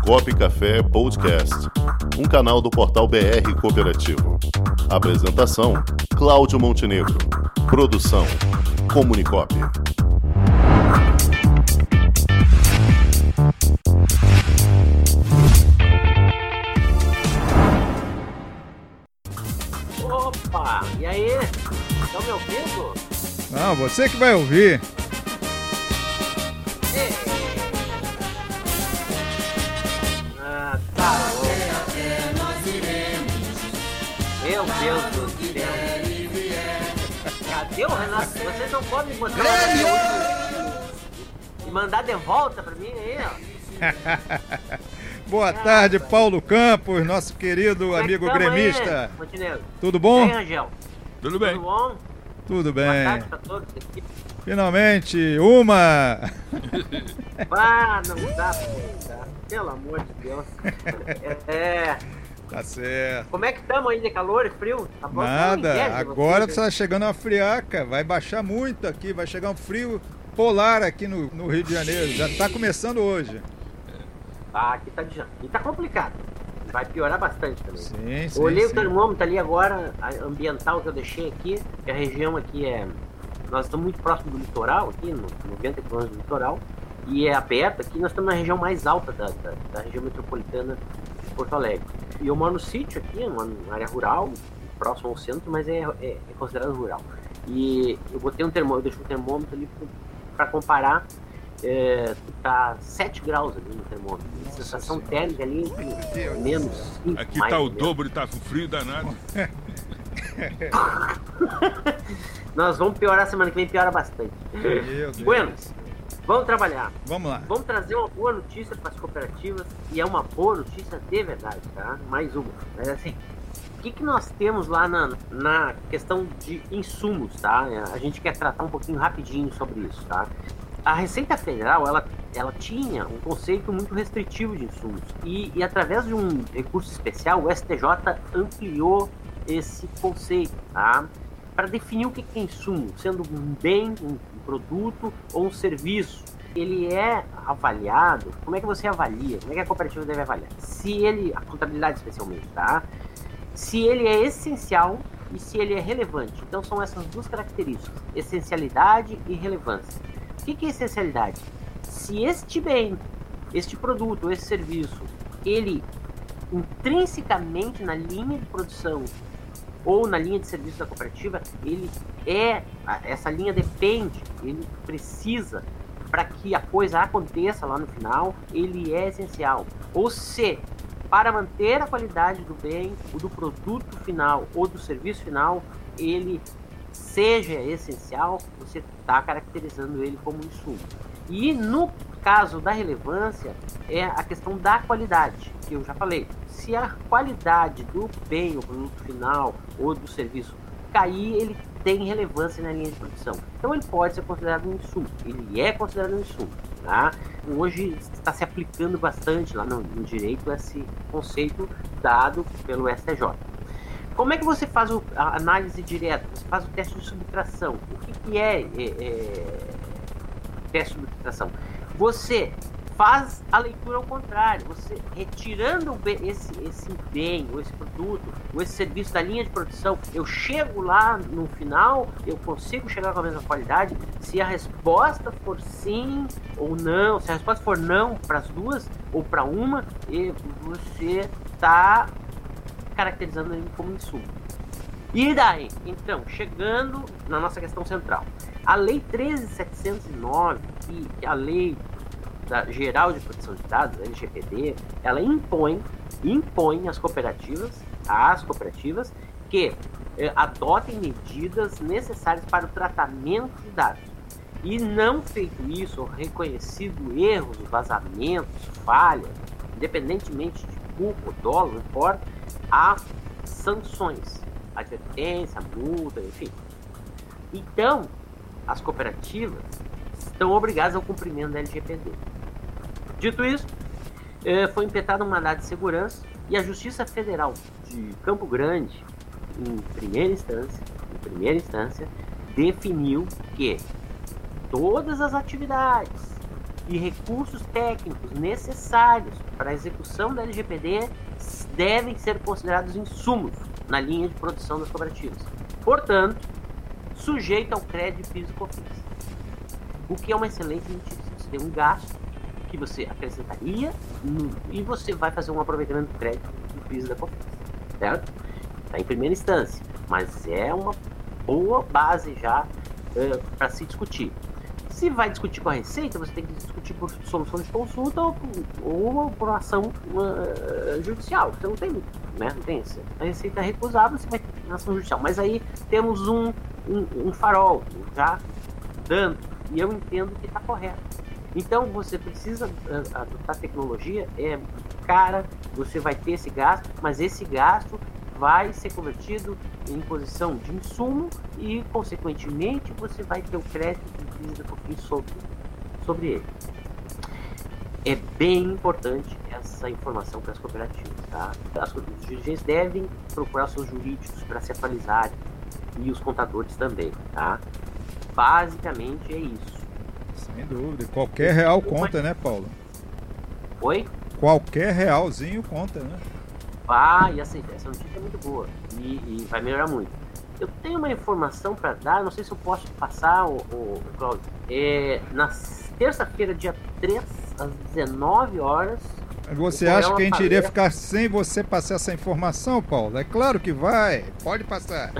Comunicop Café Podcast, um canal do portal BR Cooperativo. Apresentação: Cláudio Montenegro. Produção: Comunicop. Opa, e aí? Estão me ouvindo? Não, você que vai ouvir. Vocês não podem botar o Renato e mandar de volta pra mim aí, ó. Boa tarde, Paulo Campos, nosso querido Como é que amigo aí, Gremista. Montenegro? Tudo bom? aí, Angel? Tudo bem? Tudo bom? Tudo Boa bem. tarde pra todos aqui. Finalmente, uma. Ah, não dá pra acreditar. Pelo amor de Deus. É. Tá certo. Como é que estamos aí de calor e frio? Tá bom? Nada, agora vocês, está chegando a friaca, vai baixar muito aqui, vai chegar um frio polar aqui no, no Rio de Janeiro. Já tá começando hoje. Ah, aqui tá de E tá complicado. Vai piorar bastante também. Sim, sim. Olhei o sim. termômetro ali agora, ambiental que eu deixei aqui, que a região aqui é. Nós estamos muito próximo do litoral, aqui, no 90 quilômetros do litoral, e é aberto aqui, nós estamos na região mais alta da, da, da região metropolitana de Porto Alegre. E eu moro no sítio aqui, numa numa área rural, próximo ao centro, mas é, é, é considerado rural. E eu botei um termômetro, eu deixei um termômetro ali para comparar. É, tá 7 graus ali no termômetro. A sensação Senhora. térmica ali Deus menos do céu. 5, Aqui mais tá o menos. dobro e tá com frio danado. Nós vamos piorar semana que vem, piora bastante. Meu Deus. Buenos, vamos trabalhar. Vamos lá. Vamos trazer uma boa notícia para as cooperativas e é uma boa notícia de verdade, tá? Mais uma. Mas assim, o que, que nós temos lá na, na questão de insumos, tá? A gente quer tratar um pouquinho rapidinho sobre isso, tá? A Receita Federal, ela, ela tinha um conceito muito restritivo de insumos e, e através de um recurso especial, o STJ ampliou esse conceito, tá? Para definir o que que é insumo, sendo um bem, um produto ou um serviço. Ele é avaliado, como é que você avalia? Como é que a cooperativa deve avaliar? Se ele, a contabilidade especialmente, tá? Se ele é essencial e se ele é relevante. Então são essas duas características, essencialidade e relevância. O que é essencialidade? Se este bem, este produto, esse serviço, ele intrinsecamente na linha de produção ou na linha de serviço da cooperativa, ele é essa linha depende, ele precisa para que a coisa aconteça lá no final, ele é essencial. Ou se para manter a qualidade do bem, ou do produto final ou do serviço final, ele seja essencial, você está caracterizando ele como insumo. E no caso da relevância, é a questão da qualidade, que eu já falei. Se a qualidade do bem, o produto final ou do serviço cair, ele tem relevância na linha de produção. Então ele pode ser considerado um insumo. Ele é considerado um insumo. Tá? Hoje está se aplicando bastante lá no, no direito esse conceito dado pelo STJ. Como é que você faz o- a análise direta? Você faz o teste de subtração. O que, que é, é, é, teste de subtração? Você faz a leitura ao contrário. Você retirando esse, esse bem, ou esse produto, ou esse serviço da linha de produção, eu chego lá no final, eu consigo chegar com a mesma qualidade. Se a resposta for sim ou não, se a resposta for não para as duas ou para uma, e você está caracterizando ele como insumo. E daí? Então, chegando na nossa questão central. A Lei 13.709, que é a Lei da Geral de Proteção de Dados, LGPD, ela impõe, impõe às cooperativas, às cooperativas, que eh, adotem medidas necessárias para o tratamento de dados. E não feito isso, reconhecido erros, vazamentos, falhas, independentemente de culpa dolo, não importa, há sanções, advertência, multa, enfim. Então, as cooperativas estão obrigadas ao cumprimento da LGPD. Dito isso, eh, foi impetrado um mandado de segurança e a Justiça Federal de Campo Grande, em primeira instância, em primeira instância, definiu que todas as atividades e recursos técnicos necessários para a execução da LGPD devem ser considerados insumos na linha de produção das cooperativas. Portanto, sujeito ao crédito físico o que é uma excelente notícia. Você tem um gasto que você acrescentaria no, e você vai fazer um aproveitamento do crédito do PIS da COFINS, certo? Está em primeira instância, mas é uma boa base já uh, para se discutir. Se vai discutir com a Receita, você tem que discutir por solução de consulta ou, ou por ação uh, judicial. Você não tem, né? Não tem isso. A Receita é você vai ter ação judicial. Mas aí temos um, um, um farol já dando, e eu entendo que está correto. Então você precisa uh, adotar tecnologia, é cara, você vai ter esse gasto, mas esse gasto vai ser convertido em posição de insumo e, consequentemente, você vai ter o crédito de dívida sobre, sobre ele. É bem importante essa informação para as cooperativas. Tá? As, os dirigentes devem procurar seus jurídicos para se atualizarem e os contadores também. Tá? Basicamente é isso. Sem dúvida. Qualquer real conta, né, Paulo? Oi? Qualquer realzinho conta, né? Ah, e essa, essa notícia é muito boa e, e vai melhorar muito. Eu tenho uma informação para dar, não sei se eu posso passar, o, o, Claudio. É, na terça-feira, dia 3, às 19 horas. Você acha que a gente iria ficar sem você passar essa informação, Paulo? É claro que vai, pode passar.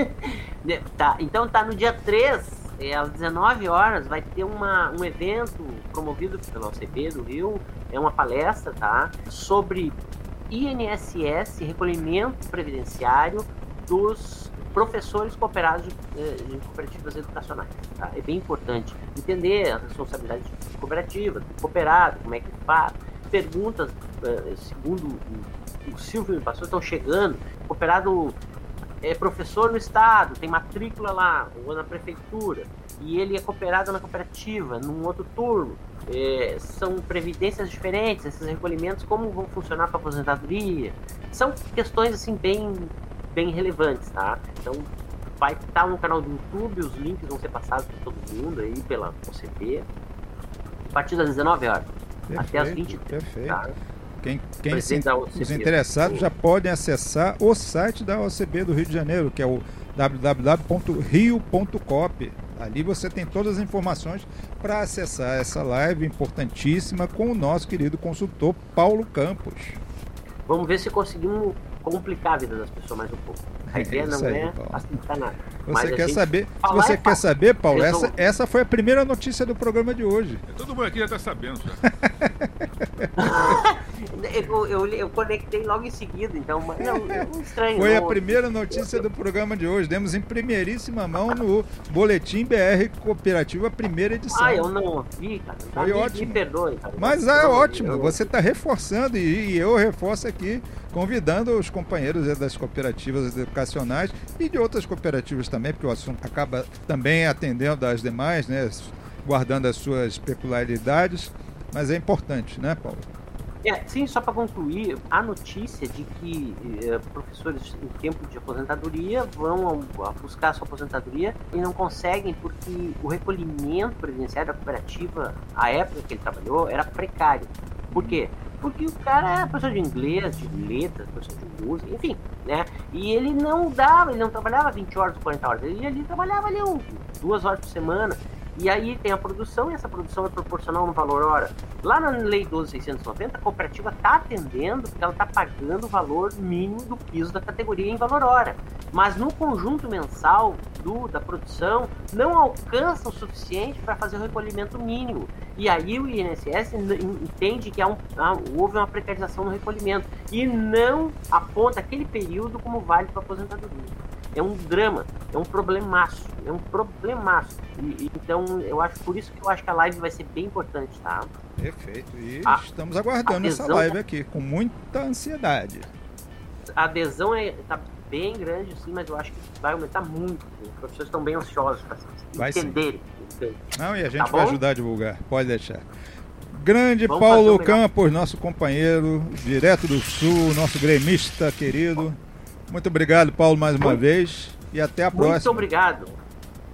tá, então tá no dia 3, é, às 19 horas, vai ter uma, um evento promovido pela OCB do Rio, é uma palestra, tá? Sobre INSS, recolhimento previdenciário dos professores cooperados de, eh, de cooperativas educacionais. Tá? É bem importante entender a responsabilidade cooperativa, do cooperado, como é que faz. Perguntas, eh, segundo o Silvio me passou, estão chegando. Cooperado é professor no estado, tem matrícula lá, ou na prefeitura, e ele é cooperado na cooperativa, num outro turno é, são previdências diferentes, esses recolhimentos, como vão funcionar para aposentadoria. São questões assim bem, bem relevantes, tá? Então vai estar no canal do YouTube, os links vão ser passados para todo mundo aí pela OCP. A partir das 19 horas perfeito, até as 20 Perfeito. Tá? Quem, quem se, os interessados já podem acessar o site da OCB do Rio de Janeiro, que é o www.rio.cop. Ali você tem todas as informações para acessar essa live importantíssima com o nosso querido consultor Paulo Campos. Vamos ver se conseguimos complicar a vida das pessoas mais um pouco. A ideia é não aí, é facilitar nada. Você quer saber? Se você é quer saber, Paulo, essa, essa foi a primeira notícia do programa de hoje. Todo mundo aqui já está sabendo. Já. eu, eu, eu, conectei logo em seguida, então não, não estranho. Foi não, a primeira notícia do programa de hoje. Demos em primeiríssima mão no Boletim BR Cooperativa, primeira edição. Ah, eu não ouvi, cara. Foi me, ótimo. Me perdoe, cara. Mas é ótimo. Você está reforçando e, e eu reforço aqui, convidando os companheiros das cooperativas educacionais e de outras cooperativas também, porque o assunto acaba também atendendo às demais, né? guardando as suas peculiaridades, mas é importante, né, Paulo? É, sim, só para concluir, a notícia de que eh, professores em tempo de aposentadoria vão a, a buscar a sua aposentadoria e não conseguem porque o recolhimento previdenciário da cooperativa, a época que ele trabalhou, era precário. Por quê? Porque o cara é professor de inglês, de letras, professor de música, enfim, né? E ele não dava, ele não trabalhava 20 horas, 40 horas, ele, ele trabalhava ali um, duas horas por semana. E aí tem a produção, e essa produção é proporcional no valor hora. Lá na Lei 12.690, a cooperativa está atendendo, porque ela está pagando o valor mínimo do piso da categoria em valor hora. Mas no conjunto mensal do, da produção, não alcança o suficiente para fazer o recolhimento mínimo. E aí o INSS entende que há um, há, houve uma precarização no recolhimento e não aponta aquele período como válido para aposentadoria é um drama, é um problemaço, é um problemaço. E, e, então, eu acho por isso que eu acho que a live vai ser bem importante, tá? Perfeito. E a, estamos aguardando essa live aqui com muita ansiedade. A adesão é, tá bem grande, sim, mas eu acho que vai aumentar muito. Os professores estão bem ansiosos para entenderem. Não, e a gente tá vai bom? ajudar a divulgar, pode deixar. Grande Vamos Paulo Campos, nosso companheiro, direto do Sul, nosso gremista querido. Muito obrigado, Paulo, mais uma vez. E até a Muito próxima. Muito obrigado.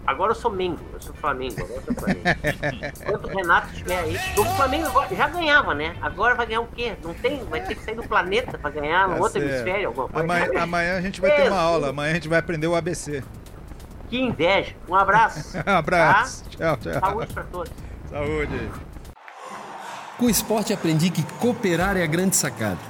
Agora eu sou Mengo, eu sou Flamengo, agora eu sou Flamengo. Enquanto o Renato estiver aí. O Flamengo já ganhava, né? Agora vai ganhar o quê? Não tem? Vai ter que sair do planeta pra ganhar no Tá outro hemisfério, alguma coisa. Amanhã, amanhã a gente vai ter uma aula, amanhã a gente vai aprender o ABC. Que inveja. Um abraço. Um abraço. Tchau, tchau. Saúde pra todos. Saúde. Com o esporte aprendi que cooperar é a grande sacada